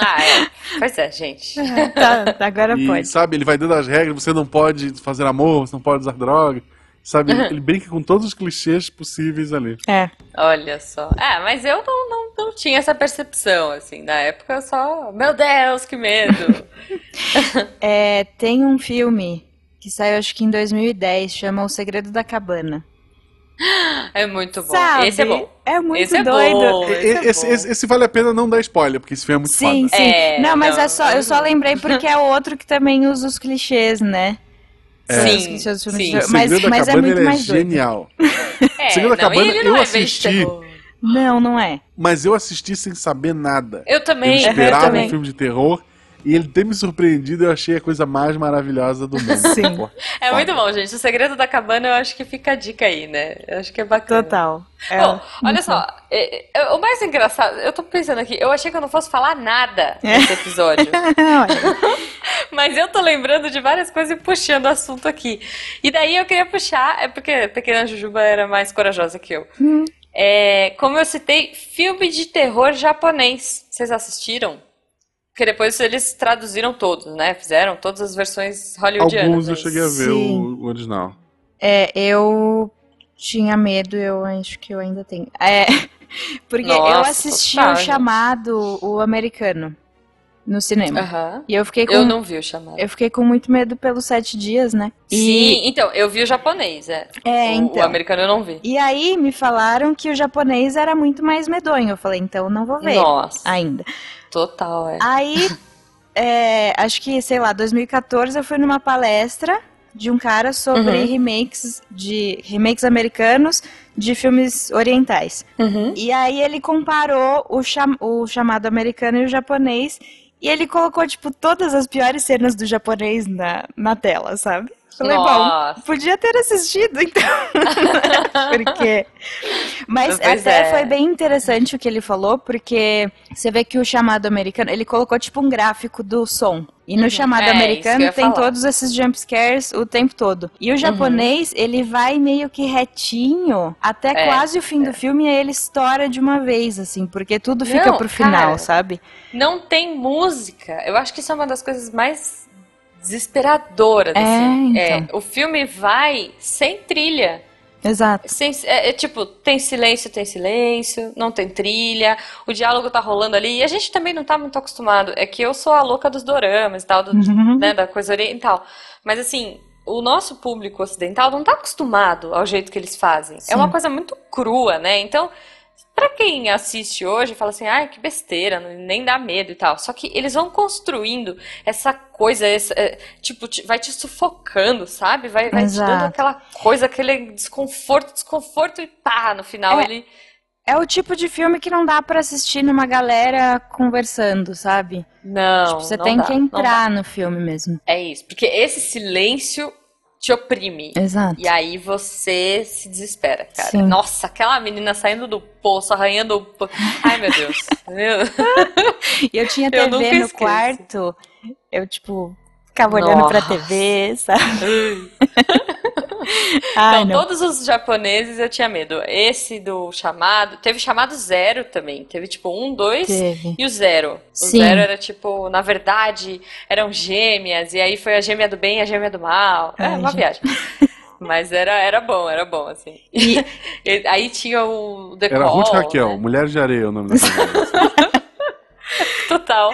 Ah, é. Pois é, gente. Tá, agora E, pode. sabe, ele vai dando as regras, você não pode fazer amor, você não pode usar droga. Sabe, ele, ele brinca com todos os clichês possíveis ali. É. Olha só. É, mas eu não, não, não tinha essa percepção, assim. Na época eu só. Meu Deus, que medo! É, tem um filme que saiu acho que em 2010, chama O Segredo da Cabana. É muito bom. Sabe? Esse é bom. É muito Esse é doido. bom. E- Esse é Esse, esse- esse vale a pena não dar spoiler, porque esse filme é muito Sim, foda. sim. É, não, mas não, é só, eu só lembrei porque é outro que também usa os clichês, né? É. Os Sim, clichês dos filmes sim. terror. Mas, mas é muito ele é mais doido. genial. É, Segredo da não, Cabana, ele eu é assisti. Não, não é. Mas eu assisti sem saber nada. Eu também. eu esperava eu também. um filme de terror e ele ter me surpreendido eu achei a coisa mais maravilhosa do mundo. Sim. Pô, É muito bom, gente. O segredo da cabana, eu acho que fica a dica aí, né? Eu acho que é bacana. Total. É Bom, olha só, é, é, o mais engraçado, eu tô pensando aqui, eu achei que eu não fosse falar nada É. nesse episódio. Mas eu tô lembrando de várias coisas e puxando o assunto aqui. E daí eu queria puxar, é porque a pequena Jujuba era mais corajosa que eu. Hum. É, como eu citei, filme de terror japonês. Vocês assistiram? Porque depois eles traduziram todos, né? Fizeram todas as versões hollywoodianas. Alguns eu mas- cheguei a ver Sim. o, o original. é, eu tinha medo, eu acho que eu ainda tenho. É, porque eu Nossa, assisti total, o chamado, o americano, no cinema. Aham. E eu fiquei com. Eu não vi o chamado. Eu fiquei com muito medo pelos sete dias, né? E, Sim, então, eu vi o japonês, é. É, o, então. o americano eu não vi. e aí me falaram que o japonês era muito mais medonho. Eu falei, então não vou ver Nossa, ainda. total, é. Aí, é, acho que, sei lá, 2014 eu fui numa palestra de um cara sobre Uhum. remakes de remakes americanos de filmes orientais. Uhum. E aí ele comparou o, cham- o chamado americano e o japonês e ele colocou tipo todas as piores cenas do japonês na, na tela, sabe? Falei, Nossa. bom, podia ter assistido então. porque mas Pois até é. foi bem interessante o que ele falou, porque você vê que o chamado americano, ele colocou tipo um gráfico do som. E no chamado É, americano tem falar. todos esses jump scares o tempo todo. E o japonês, ele vai meio que retinho até É, quase o fim do filme e aí ele estoura de uma vez, assim, porque tudo fica Não, pro final, cara. sabe? Não tem música. Eu acho que isso é uma das coisas mais desesperadoras. É, assim. então. o filme vai sem trilha. Exato. Sem, é, é tipo, tem silêncio, tem silêncio, não tem trilha, o diálogo tá rolando ali, e a gente também não tá muito acostumado. É que eu sou a louca dos doramas e tal, do- Uhum. né, da coisa oriental. Mas assim, o nosso público ocidental não tá acostumado ao jeito que eles fazem. Sim. É uma coisa muito crua, né? Então, pra quem assiste hoje, fala assim, ai, que besteira, nem dá medo e tal. Só que eles vão construindo essa coisa, essa, é, tipo, vai te sufocando, sabe? Vai, vai te dando aquela coisa, aquele desconforto, desconforto e pá, no final É. ele. É o tipo de filme que não dá pra assistir numa galera conversando, sabe? Não, tipo, você não tem dá, que entrar no filme mesmo. É isso, porque esse silêncio te oprime. Exato. E aí você se desespera, cara. Sim. Nossa, aquela menina saindo do poço, arranhando o. po- Ai, meu Deus. E eu tinha Eu TV nunca no esqueço. quarto, eu, tipo, ficava olhando pra Nossa. TV, sabe? Ai, Então, não. todos os japoneses eu tinha medo. Esse do chamado. Teve chamado zero também. Teve tipo um, dois Teve. e o zero. O Sim. zero era tipo, na verdade, eram gêmeas. E aí foi a gêmea do bem e a gêmea do mal. É Ai, uma gente. viagem. Mas era, era bom, era bom, assim. E, E aí tinha o The Era Call, Ruth Raquel, né? Mulher de Areia é o nome da. Total.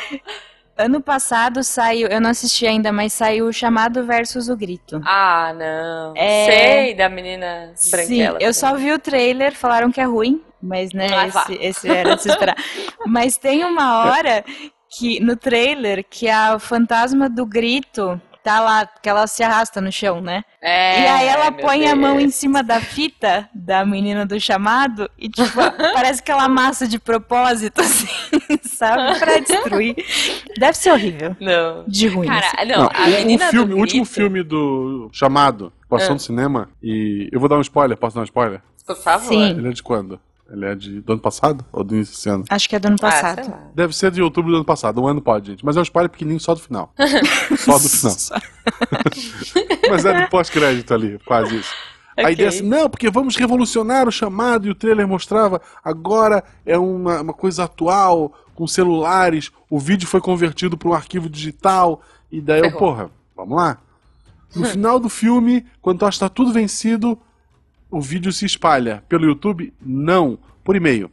Ano passado saiu, eu não assisti ainda, mas saiu o Chamado versus o Grito. Ah, não. É. Sei da menina Sim, branquela. eu só vi o trailer, falaram que é ruim, mas né, Ah, esse, esse era de se esperar. mas tem uma hora que no trailer que a fantasma do grito tá lá, que ela se arrasta no chão, né? É, e aí ela põe a mão em Deus. cima da fita da menina do chamado e tipo, parece que ela amassa de propósito, assim, sabe? Pra destruir. Deve ser horrível. Não. De ruim. assim. Cara, não, Não, a o- filme, do o último grito- filme do Chamado passou Ah. no cinema e eu vou dar um spoiler, posso dar um spoiler? Por favor. Sim. Ele é de quando? Ele é de, do ano passado ou do início desse ano? Acho que é do ano Ah, passado. sei lá. Deve ser de outubro do ano passado, um ano pode, gente. Mas é um spoiler pequenininho só do final. só do final. Mas é no pós-crédito ali, quase isso. A Ok. ideia é assim, não, porque vamos revolucionar o chamado, e o trailer mostrava, agora é uma, uma coisa atual, com celulares, o vídeo foi convertido para um arquivo digital, e daí eu, porra, vamos lá. No final do filme, quando tu acha que tá tudo vencido, o vídeo se espalha. Pelo YouTube? Não, por e-mail.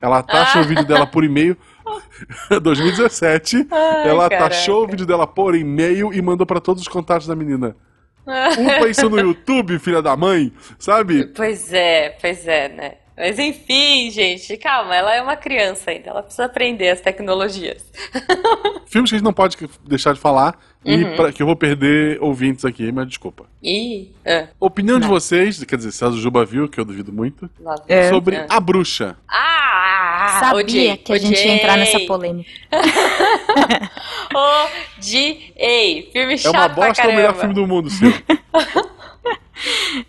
Ela taxa Ah. o vídeo dela por e-mail. 2017, Ai, ela caraca. taxou o vídeo dela por e-mail e mandou para todos os contatos da menina. Um apareceu no YouTube, filha da mãe, sabe? Pois é, pois é, né? Mas enfim, gente, calma, ela é uma criança ainda, ela precisa aprender as tecnologias. Filmes que a gente não pode deixar de falar e pra, que eu vou perder ouvintes aqui, mas desculpa. Ih, ah, Opinião de vocês, quer dizer, se a Juba viu, que eu duvido muito. É. sobre é. A Bruxa. Ah, Sabia odiei, que a gente ia entrar nessa odiei, polêmica. Odiei. Filme É chato uma pra bosta ou o melhor filme do mundo, Sil?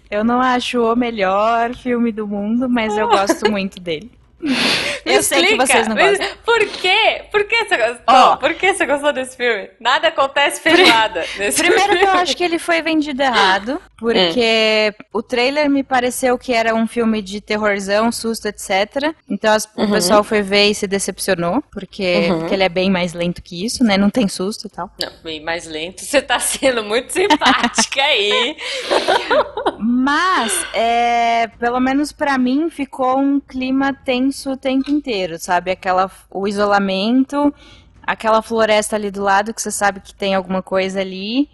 Eu não acho o melhor filme do mundo, mas eu gosto muito dele. Eu sei que Explica, vocês não gostam. Por quê? Por que você gostou? Ó. Por que você gostou desse filme? Nada acontece feijoada nesse Primeiro que filme. eu acho que ele foi vendido errado, porque o trailer me pareceu que era um filme de terrorzão, susto, etc. Então as- o pessoal foi ver e se decepcionou, porque, Uhum. porque ele é bem mais lento que isso, né? Não tem susto e tal. Não, bem mais lento. Você tá sendo muito simpática aí. Mas, é, pelo menos pra mim, ficou um clima tenso o tempo inteiro, sabe? Aquela, o isolamento, aquela floresta ali do lado que você sabe que tem alguma coisa ali.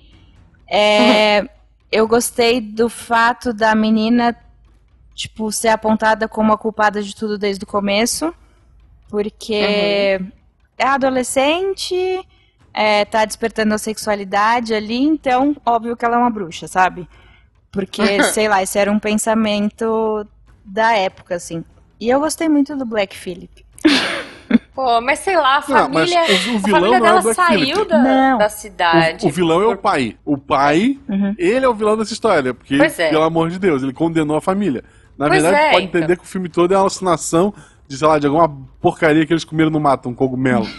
É, eu gostei do fato da menina, tipo, ser apontada como a culpada de tudo desde o começo, porque é adolescente, é, tá despertando a sexualidade ali, então, óbvio que ela é uma bruxa, sabe? Porque, sei lá, esse era um pensamento da época, assim. E eu gostei muito do Black Phillip. Pô, mas sei lá, a Não, mas família. o- o a vilão família não é o dela Black saiu da, Não. da cidade. O, o vilão é o pai. O pai, Uhum. ele é o vilão dessa história, porque, é. pelo amor de Deus, ele condenou a família. Na Pois verdade, é, pode então. entender que o filme todo é uma alucinação de, sei lá, de alguma porcaria que eles comeram no mato, um cogumelo.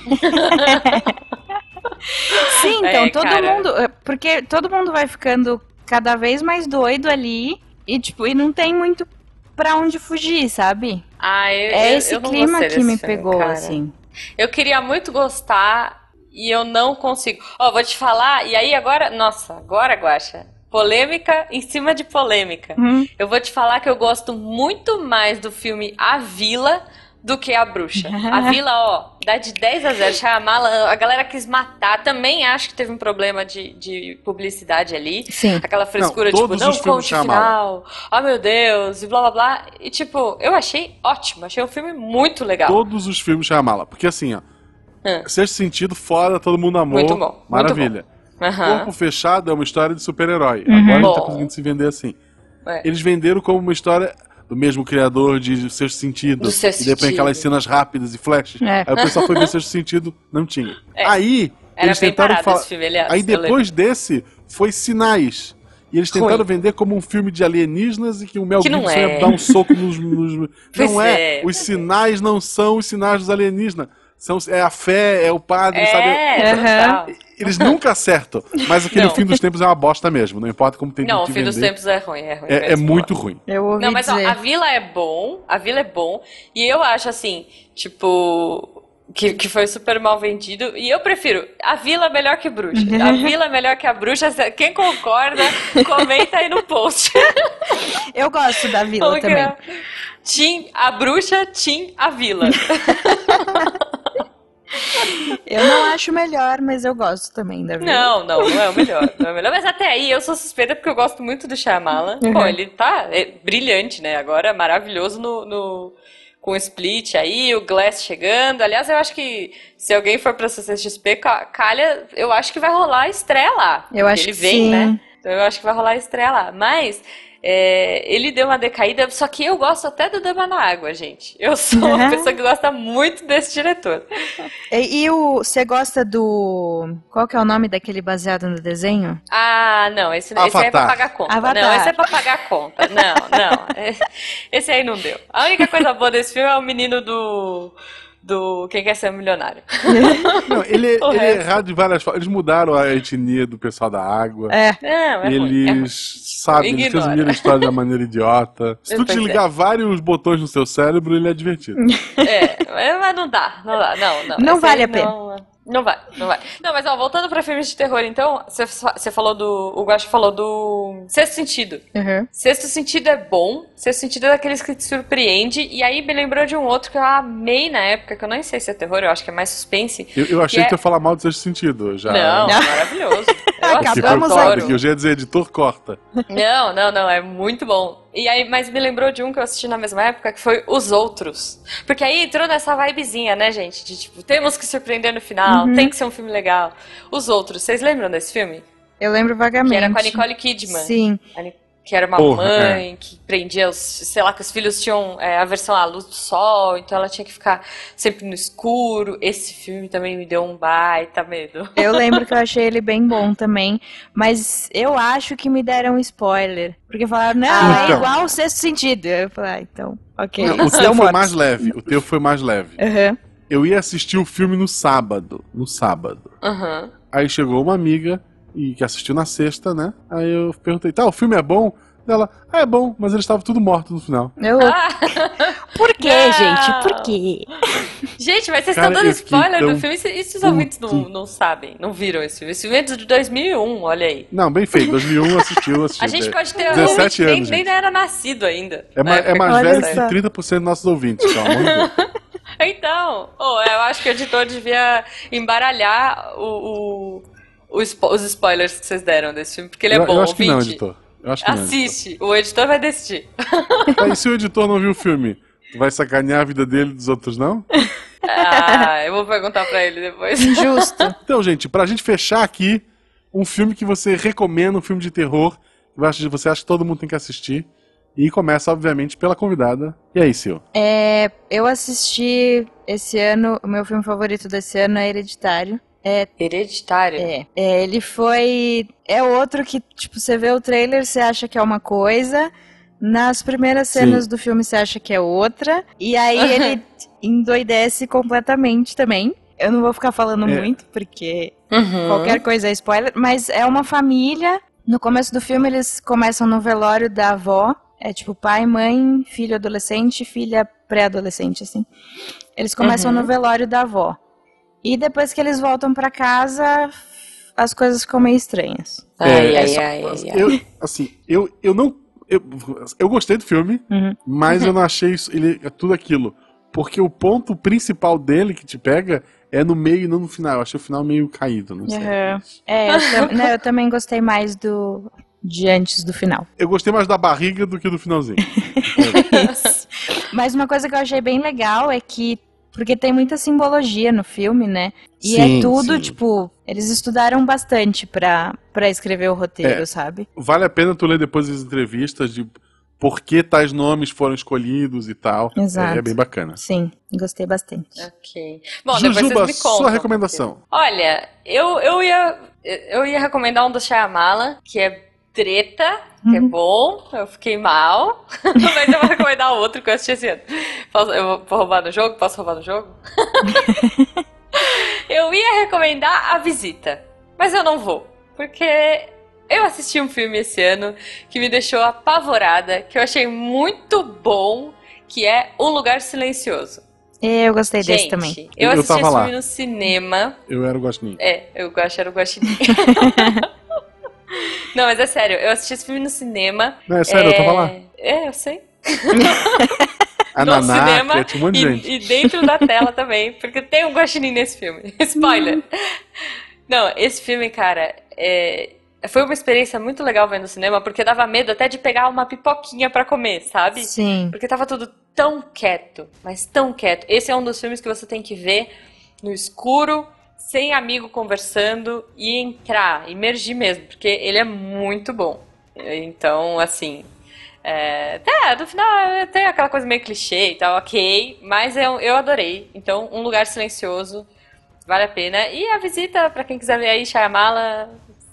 Sim, então, É, todo cara. mundo. é, Porque todo mundo vai ficando cada vez mais doido ali. E, tipo, e não tem muito pra onde fugir, sabe? Ah, eu, É eu- esse eu clima que me filme, pegou, cara. assim. Eu queria muito gostar e eu não consigo. Ó, vou te falar, e aí agora. Nossa, agora, Guaxa. Polêmica em cima de polêmica. Hum. Eu vou te falar que eu gosto muito mais do filme A Vila do que A Bruxa. A Vila, ó, dá de 10 a 0. Shyamalan, a galera quis matar. Também acho que teve um problema de, de publicidade ali. Sim. Aquela frescura, Não, tipo, não os filmes conte o Shyamalan. final. Ah, meu Deus, e blá blá blá. E tipo, eu achei ótimo. Achei um filme muito legal. Todos os filmes Shyamala. Porque assim, ó, Hum. sexto sentido, fora, todo mundo amou. Muito bom, muito Maravilha. Aham. Corpo Fechado é uma história de super-herói. Uhum. Agora a gente tá Bom. conseguindo se vender assim. É. Eles venderam como uma história do mesmo criador de Sexto Sentido. Do Sexto e depois Sentido. aquelas cenas rápidas e flashes. É. Aí o pessoal foi ver Sexto Sentido, não tinha. É. Aí, Era eles bem tentaram falar. esse filme, aliás. Aí eu depois desse, foi Sinais. E eles tentaram vender como um filme de alienígenas e que o Mel Que não Gibson é. ia dar um soco nos. nos- não é. é. Os sinais não são os sinais dos alienígenas. São, é a fé, é o padre, sabe? É, total. Eles nunca acertam. Mas aquele Não. fim dos tempos é uma bosta mesmo. Não importa como tem Não, o fim dos vender. tempos é ruim, é ruim. É, é muito ruim. Eu ouvi Não, mas ó, dizer. a vila é bom, a vila é bom, e eu acho assim, tipo, que, que foi super mal vendido, e eu prefiro a vila melhor que bruxa. A vila melhor que a bruxa, quem concorda, comenta aí no post. Eu gosto da vila Como que também. é? Tim a bruxa, Tim a vila. Eu não acho melhor, mas eu gosto também da vila. Não, não, não é o melhor. Não é o melhor. Mas até aí eu sou suspeita porque eu gosto muito do Shyamalan. Uhum. Pô, ele tá é, brilhante, né? Agora maravilhoso no, no- com o Split aí, o Glass chegando. Aliás, eu acho que se alguém for pra CCXP, ca- calha, eu acho que vai rolar a estreia lá. Eu acho ele que vem, sim. né? Então eu acho que vai rolar a estreia lá. Mas é, ele deu uma decaída, só que eu gosto até do Dama na Água, gente. Eu sou uma Uhum. pessoa que gosta muito desse diretor. E, e o, você gosta do. Qual que é o nome daquele baseado no desenho? Ah, não, esse, esse aí é pra Avatar. pagar conta. Avatar. Não, esse é pra pagar conta. Não, não. é- Esse aí não deu. A única coisa boa desse filme é o menino do. Do Quem Quer Ser um Milionário. Não, ele, ele é errado de várias formas. Eles mudaram a etnia do pessoal da água. É. Não, é ruim, é. Eles, sabe, eles Ignora. resumiram a história de uma maneira idiota. Se tu é. desligar vários botões no seu cérebro, ele é divertido. É, mas não dá, não dá, não, não. Não vale a pena. Não, não vai, não vai. Não, mas ó, voltando pra filmes de terror, então, você, você falou do. O Guacho falou do. Sexto Sentido. Uhum. Sexto Sentido é bom, Sexto Sentido é daqueles que te surpreende, e aí me lembrou de um outro que eu amei na época, que eu nem sei se é terror, eu acho que é mais suspense. Eu, eu achei Que é- que tu ia falar mal do sexto sentido. Já. Não, Não. maravilhoso. Eu Que foi Acabamos adoro. que eu já ia dizer, editor corta. Não, não, não, é muito bom. E aí, mas me lembrou de um que eu assisti na mesma época, que foi Os Outros. Porque aí entrou nessa vibezinha, né, gente? De tipo, temos que surpreender no final, Uhum. tem que ser um filme legal. Os Outros, vocês lembram desse filme? Eu lembro vagamente. Que era com a Nicole Kidman. Sim. A Que era uma Porra, mãe que prendia os. Sei lá, que os filhos tinham é, aversão à luz do sol, então ela tinha que ficar sempre no escuro. Esse filme também me deu um baita medo. Eu lembro que eu achei ele bem bom também, mas eu acho que me deram um spoiler. Porque falaram, não, Ah. é Então. igual o sexto sentido. Eu falei, ah, então, ok. Não, o teu foi mais leve. O teu foi mais leve. Aham. Eu ia assistir o filme no sábado. No sábado. Aham. Aí chegou uma amiga e que assistiu na sexta, né? Aí eu perguntei, tá, o filme é bom? Ela, ah, é bom, mas eles estavam tudo mortos no final. Eu... Ah, Por quê, Não. gente? Por quê? gente, mas vocês Cara, estão dando spoiler do filme e se- e se os ouvintes não, não sabem, não viram esse filme? Esse filme é de 2001, olha aí. Não, bem feito. 2001 assistiu, assistiu. A gente pode ter 17 ouvinte nem, anos, nem gente. era nascido ainda. É, ma- é mais velho que 30% dos nossos ouvintes, pelo amor de Deus. Então, oh, eu acho que o editor devia embaralhar o, o- o spo- os spoilers que vocês deram desse filme, porque ele é eu, bom, eu acho que não, ouvinte. editor. Eu acho que não. editor. Assiste, o editor vai decidir. Aí se o editor não viu o filme, tu vai sacanear a vida dele e dos outros, não? Ah, eu vou perguntar pra ele depois. Justo. Então, gente, pra gente fechar aqui, um filme que você recomenda, um filme de terror, que você acha- você acha que todo mundo tem que assistir. E começa, obviamente, pela convidada. E aí, Sil? É, eu assisti esse ano, o meu filme favorito desse ano é Hereditário. É, Hereditário. é, é, ele foi. É outro que, tipo, você vê o trailer, você acha que é uma coisa. Nas primeiras Sim. cenas do filme você acha que é outra. E aí ele endoidece completamente também. Eu não vou ficar falando É. muito, porque Uhum. qualquer coisa é spoiler, mas é uma família. No começo do filme, eles começam no velório da avó. É tipo pai, mãe, filho adolescente, filha pré-adolescente, assim. Eles começam Uhum. no velório da avó. E depois que eles voltam pra casa, as coisas ficam meio estranhas. Ai, É, ai, só- ai, ai, ai. Eu, assim, eu, eu não. Eu, eu gostei do filme, Uhum. mas eu não achei isso, ele é tudo aquilo. Porque o ponto principal dele que te pega é no meio e não no final. Eu achei o final meio caído, não sei. Uhum. É, eu, tam- né, eu também gostei mais do de antes do final. Eu gostei mais da barriga do que do finalzinho. Mas uma coisa que eu achei bem legal é que porque tem muita simbologia no filme, né? E Sim, é tudo, sim. tipo, eles estudaram bastante pra, pra escrever o roteiro, É. sabe? Vale a pena tu ler depois as entrevistas de por que tais nomes foram escolhidos e tal. Exato. É, é bem bacana. Sim, gostei bastante. Ok. Bom, depois Jujuba, vocês me contam. sua recomendação. Olha, eu, eu, ia, eu ia recomendar um do Shyamala, que é Treta, que é Uhum. bom, eu fiquei mal. Mas eu vou recomendar outro que eu assisti esse ano. Posso, eu vou- roubar no jogo? Posso roubar no jogo? eu ia recomendar A Visita, mas eu não vou, porque eu assisti um filme esse ano que me deixou apavorada, que eu achei muito bom, que é Um Lugar Silencioso. Eu gostei desse Gente, também. eu Eu assisti esse lá. filme no cinema. Eu era o Gostinho. É, eu gosto, era o guaxinim. Não, mas é sério, eu assisti esse filme no cinema. Não, é sério, eu tava lá. É, eu sei. A no Naná, cinema tinha um monte de gente. e, e dentro da tela também, porque tem um guaxinim nesse filme. Spoiler. Não, esse filme, cara, é, foi uma experiência muito legal ver no cinema, porque dava medo até de pegar uma pipoquinha pra comer, sabe? Sim. Porque tava tudo tão quieto, mas tão quieto. Esse é um dos filmes que você tem que ver no escuro, sem amigo conversando e entrar, imergir mesmo, porque ele é muito bom. Então, assim. É, tá, no final tem aquela coisa meio clichê e tal, ok, mas eu, eu adorei. Então, um lugar silencioso, vale a pena. E a visita, pra quem quiser ver aí, Shyamala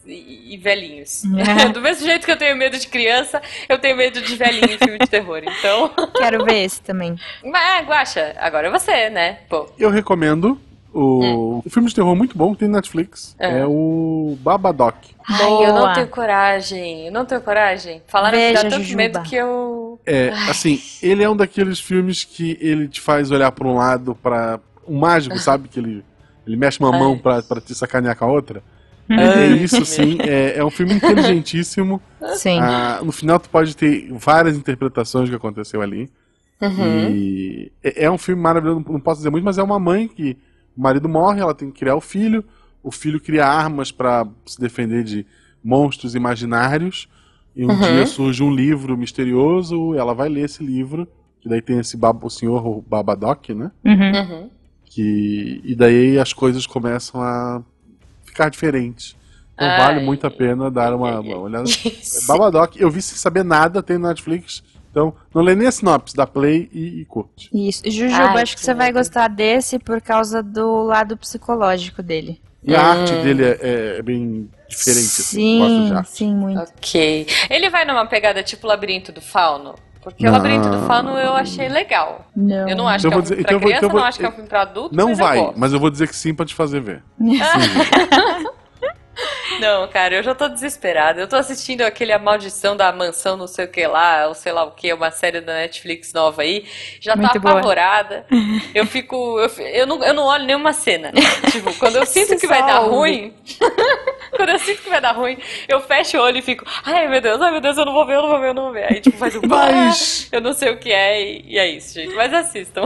e, e velhinhos. É. Do mesmo jeito que eu tenho medo de criança, eu tenho medo de velhinho em filme de terror. Então. Quero ver esse também. Mas, Guaxa, agora é você, né? Pô. Eu recomendo o, um filme de terror muito bom que tem na Netflix. É. É o Babadook. Ai, eu não Boa. tenho coragem. Eu não tenho coragem. Falaram que Veja, dá tanto Jujuba. medo que eu. É, assim, ele é um daqueles filmes que ele te faz olhar pra um lado, pra um mágico, sabe? Que ele, ele mexe uma mão Ai. pra, pra te sacanear com a outra. É, é isso, sim. É, é um filme inteligentíssimo. Sim. Ah, no final, tu pode ter várias interpretações do que aconteceu ali. Uhum. E é é um filme maravilhoso, não posso dizer muito, mas é uma mãe que o marido morre, ela tem que criar o filho, o filho cria armas pra se defender de monstros imaginários, e um Uhum. dia surge um livro misterioso, ela vai ler esse livro, que daí tem esse bab, o senhor o Babadoc, né? Uhum. Uhum. Que, e daí as coisas começam a ficar diferentes. Então Ai. vale muito a pena dar uma, uma olhada. Babadoc, eu vi sem saber nada, tem na Netflix. Então, não lê nem a sinopse, dá play e, e curte. Isso. Jujuba, Ai, acho que que você vai gostar desse por causa do lado psicológico dele. E a Hum. arte dele é, é bem diferente. assim, gosto de Sim, arte. sim, muito. Ok. Ele vai numa pegada tipo Labirinto do Fauno? Porque Não. o Labirinto do Fauno eu achei legal. Não. Eu não acho Então que é um dizer- filme então eu pra vou- criança, então eu vou- não acho que é um filme pra adulto, Não mas eu vai, gosto. mas eu vou dizer que sim pra te fazer ver. Não, cara, eu já tô desesperada. Eu tô assistindo aquele A Maldição da Mansão não sei o que lá, ou sei lá o que, uma série da Netflix nova aí. Já tô Muito boa. apavorada. Eu fico. Eu, eu, não, eu não olho nenhuma cena. tipo, quando eu sinto que vai dar ruim. quando eu sinto que vai dar ruim, eu fecho o olho e fico. Ai meu Deus, ai meu Deus, eu não vou ver, eu não vou ver, eu não vou ver. Aí tipo, faz um. Mas- Eu não sei o que é e, e é isso, gente. Mas assistam.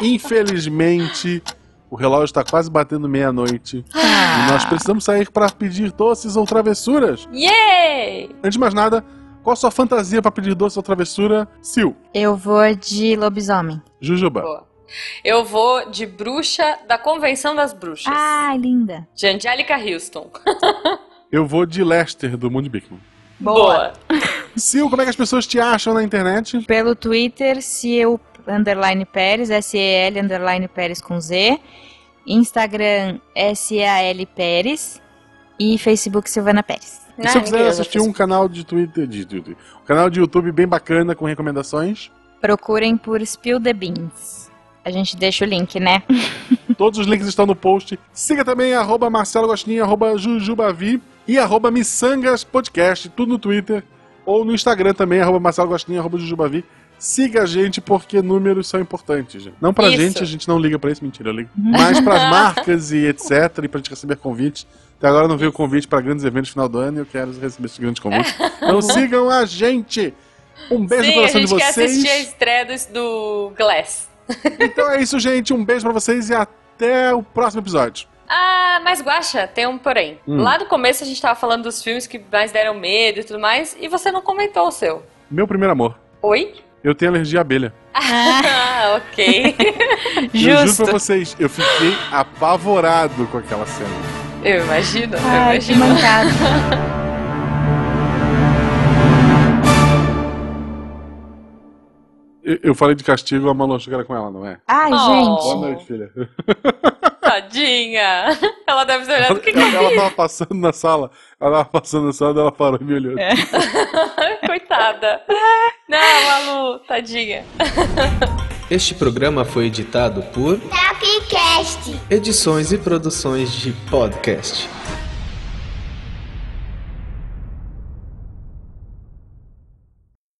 Infelizmente, o relógio está quase batendo meia-noite. E nós precisamos sair para pedir doces ou travessuras. Yay! Antes de mais nada, qual a sua fantasia para pedir doce ou travessura? Sil, Eu vou de lobisomem. Jujuba. Boa. Eu vou de bruxa da Convenção das Bruxas. Ai, linda. De Angélica Houston. Eu vou de Lester, do Mundo Bigman. Boa. Sil, como é que as pessoas te acham na internet? Pelo Twitter, Ciel underline Pérez, S-E-L underline Pérez com Z. Instagram, S-A-L Pérez. E Facebook, Silvana Pérez. E se eu Ah, quiser usa assistir um canal de Twitter, de, de- um canal de YouTube bem bacana com recomendações, Procurem por Spill the Beans. A gente deixa o link, né? todos os links estão no post. Siga também arroba Marcelo Gostinho, arroba Jujubavi e arroba Missangas Podcast, tudo no Twitter ou no Instagram também, arroba Marcelo Gostinho, arroba Jujubavi. Siga a gente porque números são importantes, gente. Não pra Isso. gente, a gente não liga pra isso, mentira, eu ligo. Mas pras marcas e etc, e pra gente receber convites. Até agora não veio convite pra grandes eventos no final do ano e eu quero receber esses grandes convites. Então sigam a gente! Um beijo Sim, no a coração de gente quer assistir a vocês. estreia do, do Glass. Então é isso, gente. Um beijo pra vocês e até o próximo episódio. Ah, mas Guaxa, tem um porém. Hum. Lá no começo a gente tava falando dos filmes que mais deram medo e tudo mais, e você não comentou o seu. Meu primeiro amor. Oi? Eu tenho alergia à abelha. Ah, ok. Eu juro Justo. pra vocês, eu fiquei apavorado com aquela cena. Eu imagino, eu Ai, que imagino. mancada. Eu, eu falei de castigo, a Malu achou que era com ela, não é? Ai, Oh. Boa gente. noite, filha. Tadinha. Ela deve ter olhado. O que que Ela, ela tava passando na sala, ela tava passando na sala, ela parou e me olhou. É. Coitada. Não, Malu, tadinha. Este programa foi editado por Tapcast. Edições e Produções de Podcast.